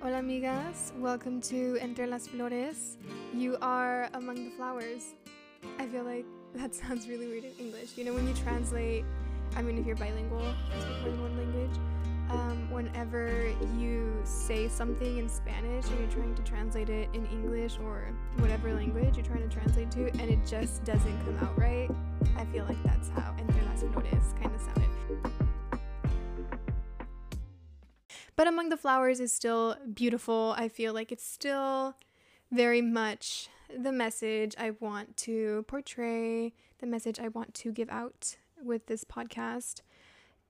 Hola, amigas. Welcome to Entre las Flores. You are among the flowers. I feel like that sounds really weird in English. You know, when you translate, I mean, if you're bilingual, more than one language, um, whenever you say something in Spanish and you're trying to translate it in English or whatever language you're trying to translate to, and it just doesn't come out right, I feel like that's how Entre las Flores kind of sounded. But Among the Flowers is still beautiful. I feel like it's still very much the message I want to portray, the message I want to give out with this podcast.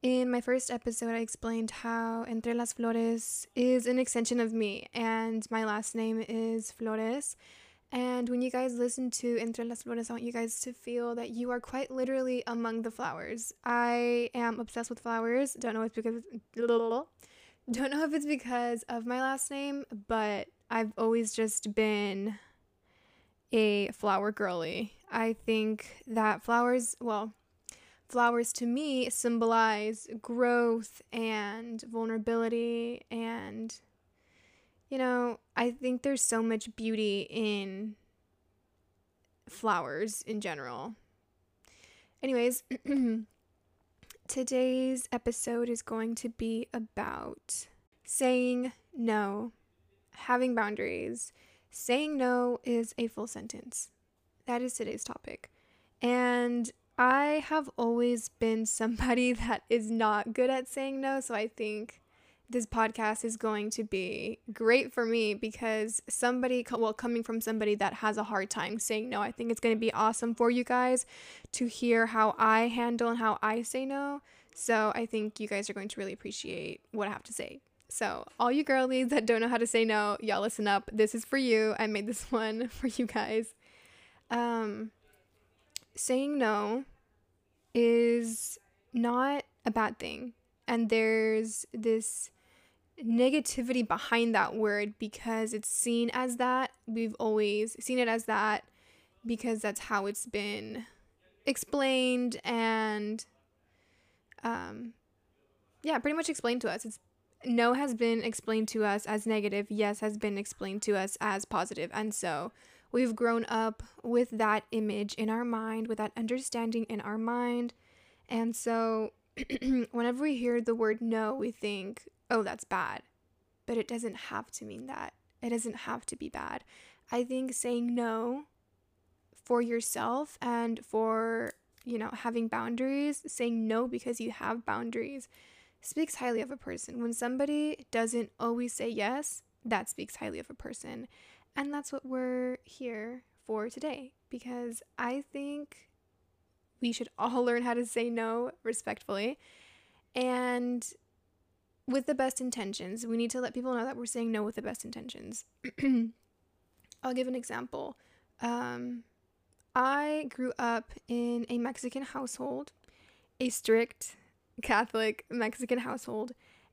In my first episode, I explained how Entre las Flores is an extension of me, and my last name is Flores. And when you guys listen to Entre las Flores, I want you guys to feel that you are quite literally among the flowers. I am obsessed with flowers. Don't know if it's because don't know if it's because of my last name, but I've always just been a flower girly. I think that flowers, well, flowers to me symbolize growth and vulnerability and you know, I think there's so much beauty in flowers in general. Anyways, today's episode is going to be about saying no, having boundaries. Saying no is a full sentence. That is today's topic. And I have always been somebody that is not good at saying no, so I think this podcast is going to be great for me because somebody, well, coming from somebody that has a hard time saying no, I think it's going to be awesome for you guys to hear how I handle and how I say no. So I think you guys are going to really appreciate what I have to say. So, all you girlies that don't know how to say no, y'all listen up. This is for you. I made this one for you guys. Um, saying no is not a bad thing. And there's this negativity behind that word because it's seen as that. We've always seen it as that because that's how it's been explained and um yeah, pretty much explained to us. It's no has been explained to us as negative, yes has been explained to us as positive. And so we've grown up with that image in our mind, with that understanding in our mind. And so whenever we hear the word no, we think, oh, that's bad. But it doesn't have to mean that. It doesn't have to be bad. I think saying no for yourself and for, you know, having boundaries, saying no because you have boundaries speaks highly of a person. When somebody doesn't always say yes, that speaks highly of a person. And that's what we're here for today because I think we should all learn how to say no respectfully and with the best intentions. We need to let people know that we're saying no with the best intentions. I'll give an example. Um, I grew up in a Mexican household, a strict Catholic Mexican household,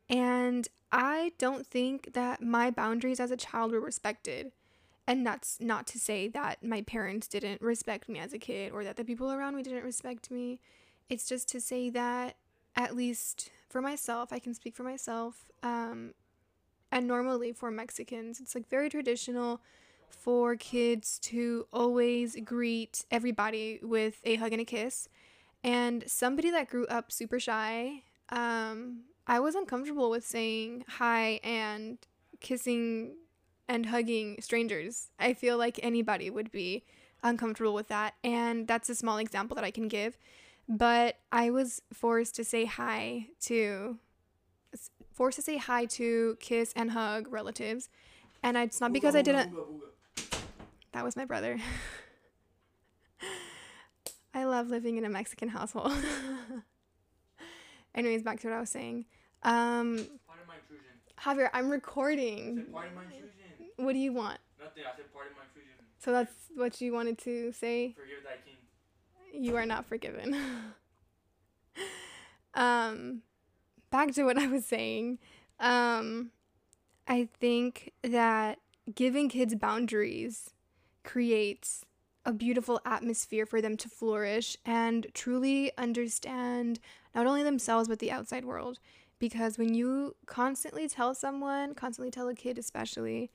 and I don't think that my boundaries as a child were respected. And that's not to say that my parents didn't respect me as a kid or that the people around me didn't respect me. It's just to say that, at least for myself, I can speak for myself. Um, and normally for Mexicans, it's like very traditional for kids to always greet everybody with a hug and a kiss. And somebody that grew up super shy, um, I was uncomfortable with saying hi and kissing and hugging strangers. I feel like anybody would be uncomfortable with that. And that's a small example that I can give. But I was forced to say hi to forced to say hi to kiss and hug relatives. And it's not because I didn't That was my brother. I love living in a Mexican household. Anyways, back to what I was saying. Um, Javier, I'm recording. What do you want? Nothing. I said part of my intrusion. So that's what you wanted to say? Forgive thy king. You are not forgiven. um, back to what I was saying. Um, I think that giving kids boundaries creates a beautiful atmosphere for them to flourish and truly understand not only themselves but the outside world because when you constantly tell someone, constantly tell a kid, especially,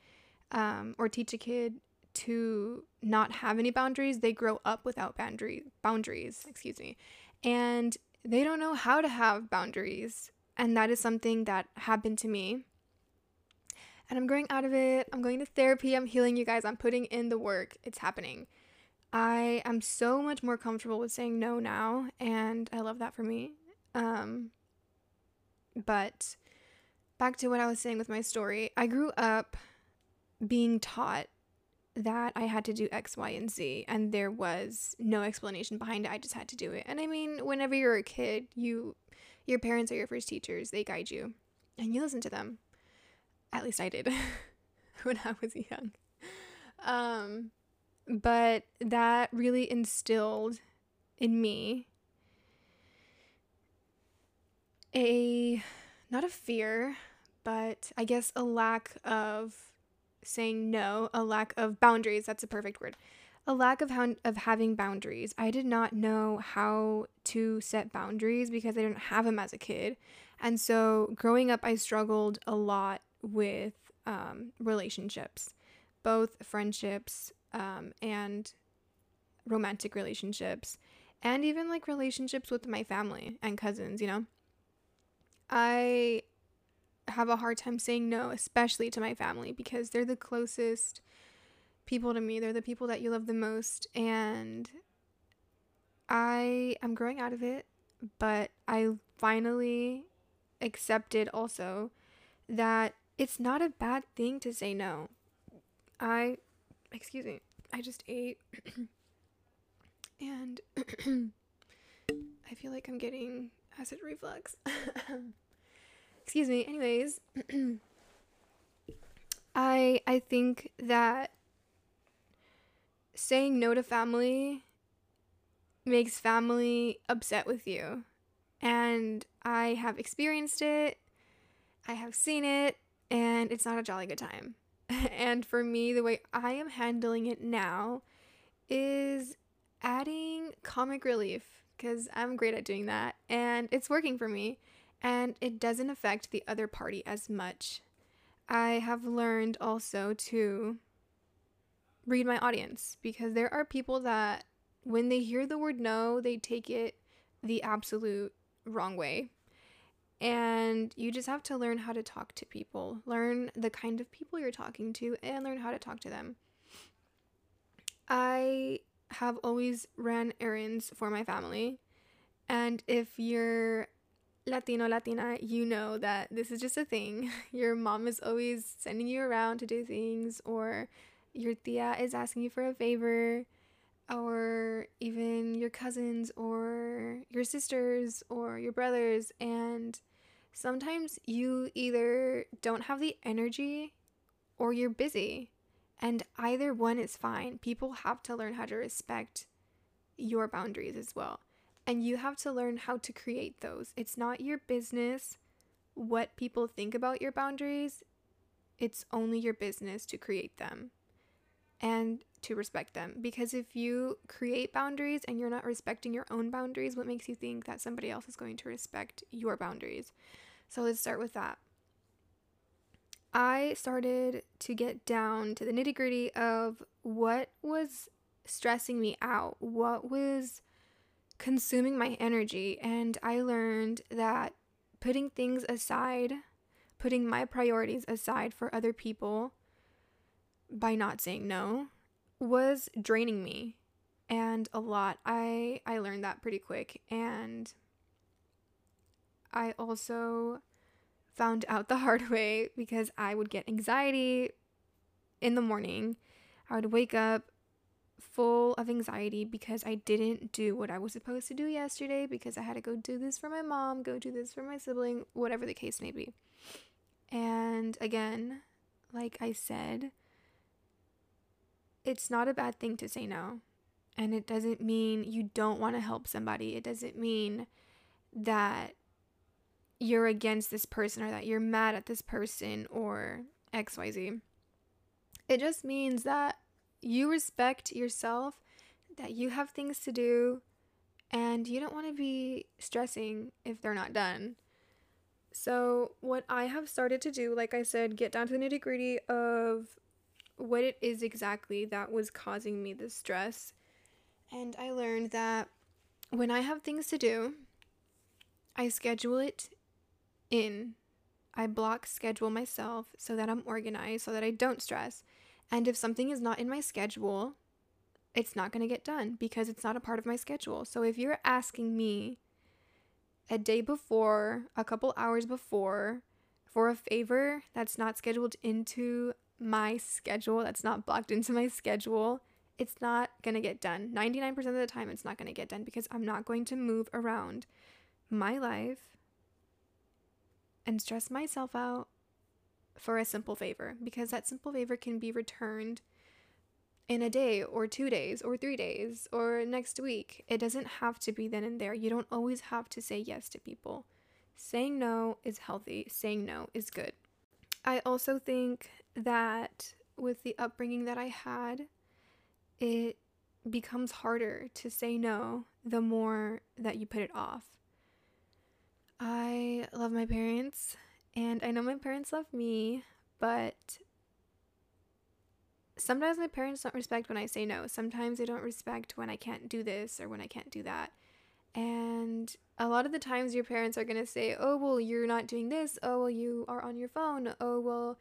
um, or teach a kid to not have any boundaries, they grow up without boundary boundaries, excuse me. And they don't know how to have boundaries. And that is something that happened to me. And I'm growing out of it. I'm going to therapy. I'm healing you guys. I'm putting in the work. It's happening. I am so much more comfortable with saying no now, and I love that for me. Um, but back to what I was saying with my story, I grew up being taught that I had to do X, Y, and Z, and there was no explanation behind it. I just had to do it. And I mean, whenever you're a kid, you your parents are your first teachers. They guide you, and you listen to them. At least I did when I was young. Um, but that really instilled in me a not a fear, but I guess a lack of saying no, a lack of boundaries. That's a perfect word. A lack of how, of having boundaries. I did not know how to set boundaries because I didn't have them as a kid. And so growing up, I struggled a lot with um, relationships, both friendships um, and romantic relationships, and even like relationships with my family and cousins, you know. I have a hard time saying no, especially to my family, because they're the closest people to me. They're the people that you love the most. And I am growing out of it, but I finally accepted also that it's not a bad thing to say no. I, excuse me, I just ate and I feel like I'm getting acid reflux. excuse me. Anyways, I I think that saying no to family makes family upset with you. And I have experienced it. I have seen it and it's not a jolly good time. and for me, the way I am handling it now is adding comic relief because I'm great at doing that and it's working for me and it doesn't affect the other party as much. I have learned also to read my audience because there are people that when they hear the word no, they take it the absolute wrong way. And you just have to learn how to talk to people, learn the kind of people you're talking to, and learn how to talk to them. I have always ran errands for my family. And if you're Latino, Latina, you know that this is just a thing. Your mom is always sending you around to do things, or your tia is asking you for a favor, or even your cousins, or your sisters, or your brothers. And sometimes you either don't have the energy or you're busy. And either one is fine. People have to learn how to respect your boundaries as well. And you have to learn how to create those. It's not your business what people think about your boundaries, it's only your business to create them and to respect them. Because if you create boundaries and you're not respecting your own boundaries, what makes you think that somebody else is going to respect your boundaries? So let's start with that. I started to get down to the nitty gritty of what was stressing me out, what was consuming my energy, and I learned that putting things aside, putting my priorities aside for other people by not saying no was draining me and a lot. I I learned that pretty quick and I also found out the hard way because I would get anxiety in the morning. I would wake up full of anxiety because I didn't do what I was supposed to do yesterday because I had to go do this for my mom, go do this for my sibling, whatever the case may be. And again, like I said, it's not a bad thing to say no. And it doesn't mean you don't want to help somebody. It doesn't mean that you're against this person or that you're mad at this person or XYZ. It just means that you respect yourself, that you have things to do, and you don't want to be stressing if they're not done. So, what I have started to do, like I said, get down to the nitty gritty of what it is exactly that was causing me this stress. And I learned that when I have things to do, I schedule it in. I block schedule myself so that I'm organized, so that I don't stress. And if something is not in my schedule, it's not going to get done because it's not a part of my schedule. So if you're asking me a day before, a couple hours before, for a favor that's not scheduled into my schedule, that's not blocked into my schedule, it's not going to get done. 99% of the time, it's not going to get done because I'm not going to move around my life and stress myself out for a simple favor because that simple favor can be returned in a day or two days or three days or next week. It doesn't have to be then and there. You don't always have to say yes to people. Saying no is healthy, saying no is good. I also think that with the upbringing that I had, it becomes harder to say no the more that you put it off. I love my parents and I know my parents love me, but sometimes my parents don't respect when I say no. Sometimes they don't respect when I can't do this or when I can't do that. And a lot of the times your parents are going to say, "Oh, well, you're not doing this. Oh, well, you are on your phone. Oh, well,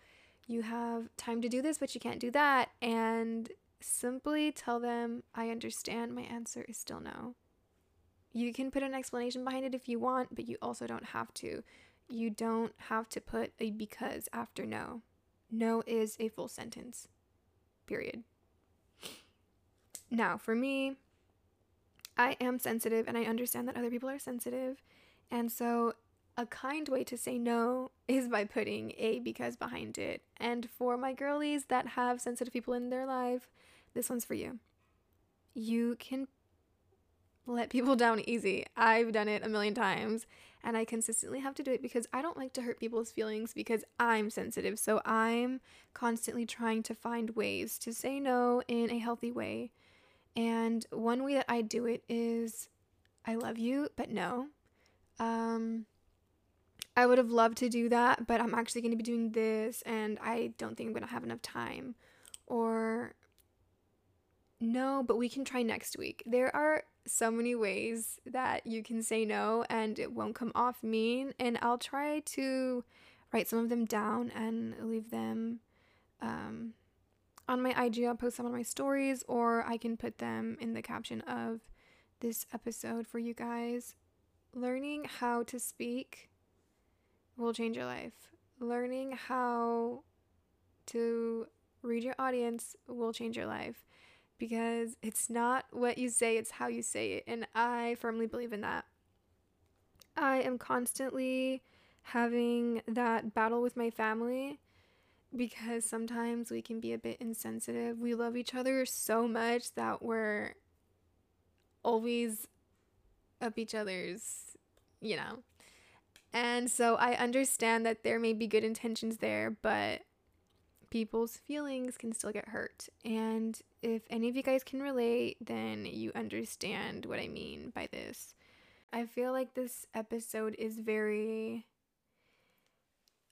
you have time to do this, but you can't do that." And simply tell them, "I understand. My answer is still no." You can put an explanation behind it if you want, but you also don't have to. You don't have to put a because after no. No is a full sentence. Period. Now, for me, I am sensitive and I understand that other people are sensitive. And so, a kind way to say no is by putting a because behind it. And for my girlies that have sensitive people in their life, this one's for you. You can let people down easy. I've done it a million times and I consistently have to do it because I don't like to hurt people's feelings because I'm sensitive. So I'm constantly trying to find ways to say no in a healthy way. And one way that I do it is I love you, but no. Um I would have loved to do that, but I'm actually going to be doing this and I don't think I'm going to have enough time. Or no, but we can try next week. There are so many ways that you can say no and it won't come off mean. And I'll try to write some of them down and leave them um, on my IG. I'll post them on my stories, or I can put them in the caption of this episode for you guys. Learning how to speak will change your life. Learning how to read your audience will change your life because it's not what you say, it's how you say it. And I firmly believe in that. I am constantly having that battle with my family because sometimes we can be a bit insensitive. We love each other so much that we're always up each other's, you know. And so I understand that there may be good intentions there, but people's feelings can still get hurt. And if any of you guys can relate, then you understand what I mean by this. I feel like this episode is very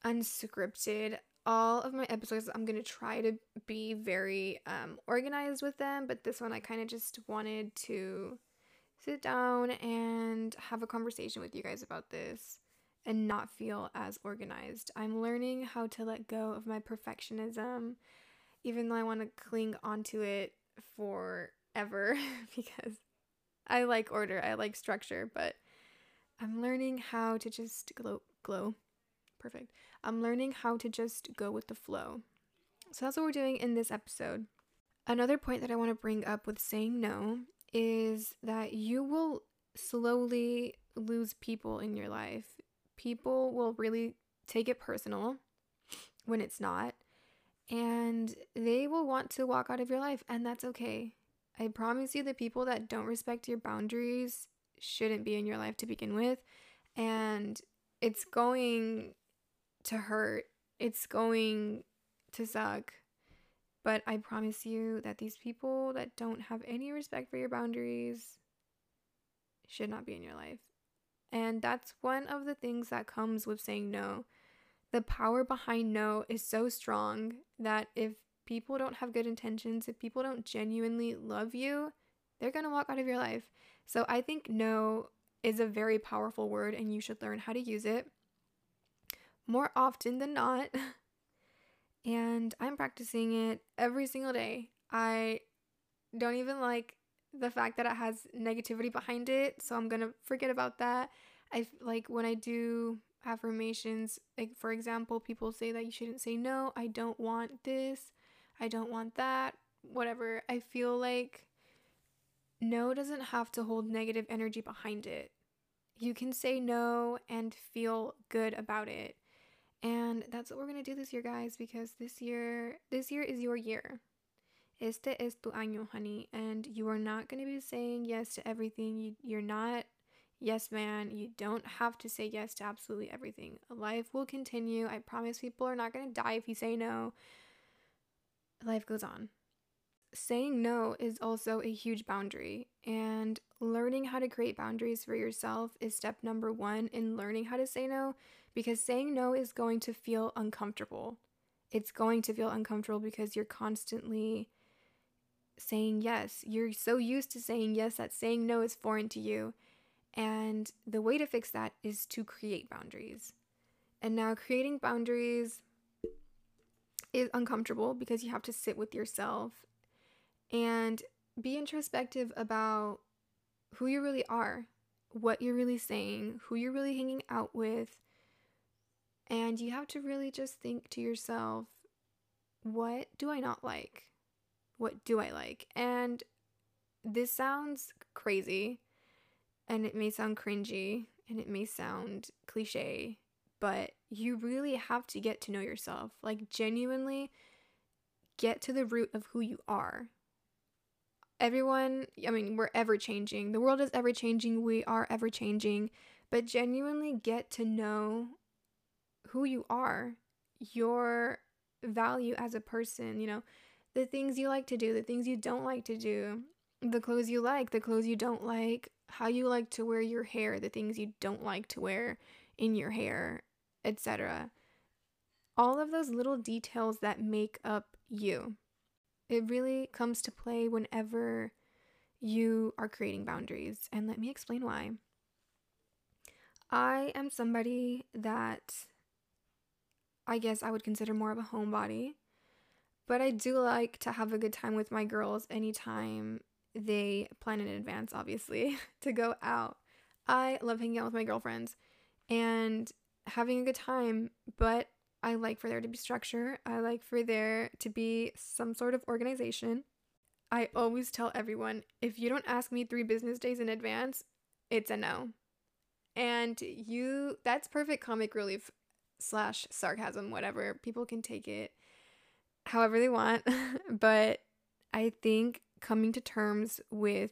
unscripted. All of my episodes, I'm going to try to be very um, organized with them, but this one I kind of just wanted to sit down and have a conversation with you guys about this and not feel as organized. I'm learning how to let go of my perfectionism, even though I want to cling onto it forever because I like order, I like structure, but I'm learning how to just glow, glow. Perfect. I'm learning how to just go with the flow. So that's what we're doing in this episode. Another point that I want to bring up with saying no is that you will slowly lose people in your life people will really take it personal when it's not. And they will want to walk out of your life, and that's okay. I promise you, the people that don't respect your boundaries shouldn't be in your life to begin with. And it's going to hurt, it's going to suck. But I promise you that these people that don't have any respect for your boundaries should not be in your life. And that's one of the things that comes with saying no. The power behind no is so strong that if people don't have good intentions, if people don't genuinely love you, they're going to walk out of your life. So I think no is a very powerful word and you should learn how to use it more often than not. and I'm practicing it every single day. I don't even like the fact that it has negativity behind it, so I'm going to forget about that. I like when I do affirmations, like for example, people say that you shouldn't say no, I don't want this, I don't want that, whatever. I feel like no doesn't have to hold negative energy behind it. You can say no and feel good about it. And that's what we're going to do this year, guys, because this year, this year is your year. Este es tu año, honey, and you are not going to be saying yes to everything. You, you're not yes man. You don't have to say yes to absolutely everything. Life will continue. I promise people are not going to die if you say no. Life goes on. Saying no is also a huge boundary, and learning how to create boundaries for yourself is step number one in learning how to say no because saying no is going to feel uncomfortable. It's going to feel uncomfortable because you're constantly saying yes. You're so used to saying yes that saying no is foreign to you. And the way to fix that is to create boundaries. And now, creating boundaries is uncomfortable because you have to sit with yourself and be introspective about who you really are, what you're really saying, who you're really hanging out with. And you have to really just think to yourself, what do I not like? What do I like? And this sounds crazy and it may sound cringy and it may sound cliche, but you really have to get to know yourself. Like, genuinely get to the root of who you are. Everyone, I mean, we're ever changing. The world is ever changing. We are ever changing. But genuinely get to know who you are, your value as a person, you know, the things you like to do, the things you don't like to do, the clothes you like, the clothes you don't like, how you like to wear your hair, the things you don't like to wear in your hair, etc. All of those little details that make up you. It really comes to play whenever you are creating boundaries. And let me explain why. I am somebody that I guess I would consider more of a homebody. But I do like to have a good time with my girls anytime they plan in advance, obviously, to go out. I love hanging out with my girlfriends and having a good time, but I like for there to be structure. I like for there to be some sort of organization. I always tell everyone if you don't ask me three business days in advance, it's a no. And you, that's perfect comic relief slash sarcasm, whatever. People can take it however they want. but I think coming to terms with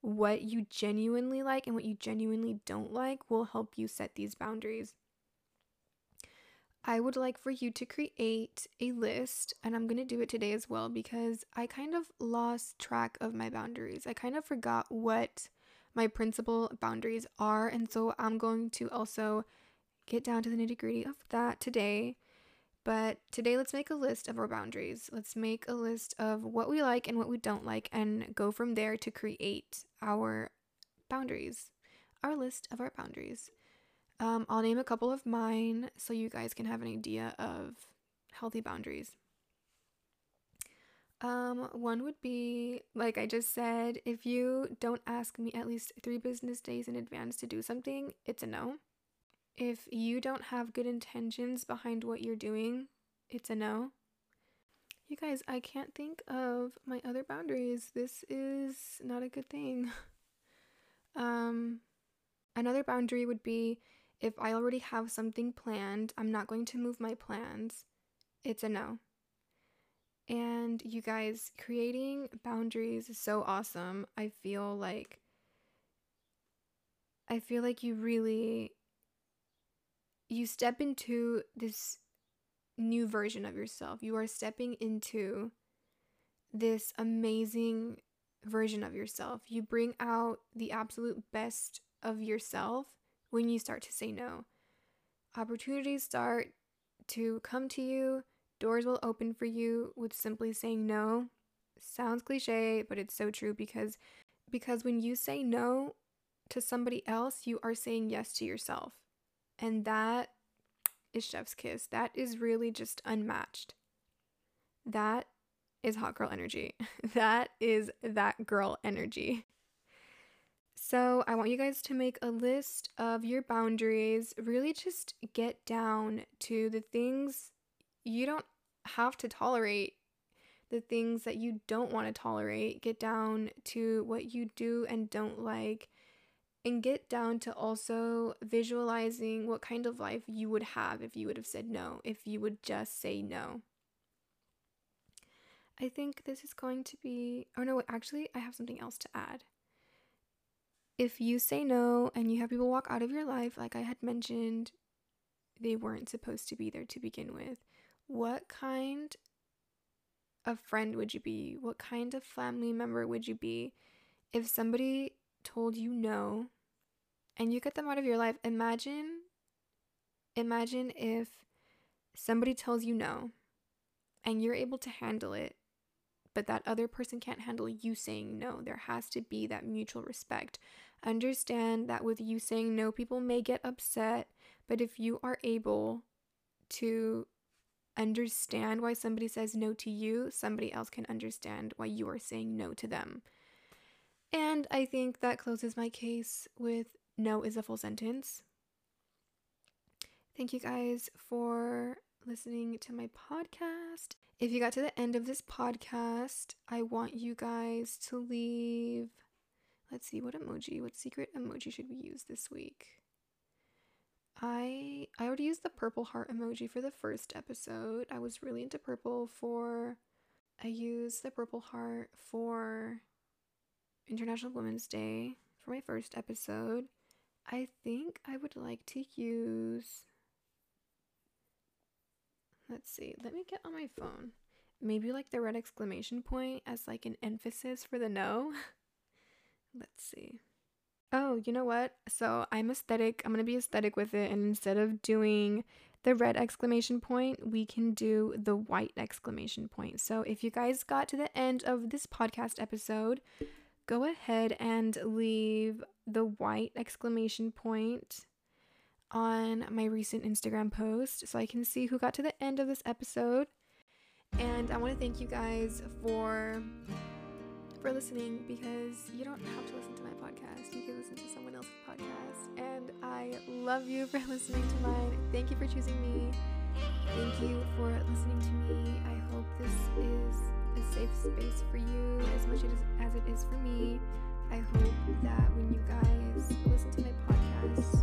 what you genuinely like and what you genuinely don't like will help you set these boundaries. I would like for you to create a list, and I'm going to do it today as well because I kind of lost track of my boundaries. I kind of forgot what my principal boundaries are, and so I'm going to also get down to the nitty gritty of that today. But today, let's make a list of our boundaries. Let's make a list of what we like and what we don't like, and go from there to create our boundaries, our list of our boundaries. Um, I'll name a couple of mine so you guys can have an idea of healthy boundaries. Um, one would be, like I just said, if you don't ask me at least three business days in advance to do something, it's a no. If you don't have good intentions behind what you're doing, it's a no. You guys, I can't think of my other boundaries. This is not a good thing. um another boundary would be if I already have something planned, I'm not going to move my plans. It's a no. And you guys, creating boundaries is so awesome. I feel like I feel like you really you step into this new version of yourself. You are stepping into this amazing version of yourself. You bring out the absolute best of yourself when you start to say no. Opportunities start to come to you, doors will open for you with simply saying no. Sounds cliche, but it's so true because because when you say no to somebody else, you are saying yes to yourself. And that is chef's kiss. That is really just unmatched. That is hot girl energy. that is that girl energy. So, I want you guys to make a list of your boundaries. Really just get down to the things you don't have to tolerate, the things that you don't want to tolerate. Get down to what you do and don't like, and get down to also visualizing what kind of life you would have if you would have said no, if you would just say no. I think this is going to be, oh no, actually, I have something else to add if you say no and you have people walk out of your life, like I had mentioned, they weren't supposed to be there to begin with. What kind of friend would you be? What kind of family member would you be if somebody told you no and you get them out of your life? Imagine imagine if somebody tells you no and you're able to handle it but that other person can't handle you saying no. There has to be that mutual respect. Understand that with you saying no, people may get upset, but if you are able to understand why somebody says no to you, somebody else can understand why you are saying no to them. And I think that closes my case with no is a full sentence. Thank you guys for listening to my podcast. If you got to the end of this podcast, I want you guys to leave. Let's see what emoji, what secret emoji should we use this week? I I already used the purple heart emoji for the first episode. I was really into purple for I used the purple heart for International Women's Day for my first episode. I think I would like to use Let's see. Let me get on my phone. Maybe like the red exclamation point as like an emphasis for the no. Let's see. Oh, you know what? So I'm aesthetic. I'm going to be aesthetic with it. And instead of doing the red exclamation point, we can do the white exclamation point. So if you guys got to the end of this podcast episode, go ahead and leave the white exclamation point on my recent Instagram post so I can see who got to the end of this episode. And I want to thank you guys for for listening because you don't have to listen to my podcast. You can listen to someone else's podcast. And I love you for listening to mine. Thank you for choosing me. Thank you for listening to me. I hope this is a safe space for you as much as, as it is for me. I hope that when you guys listen to my podcast,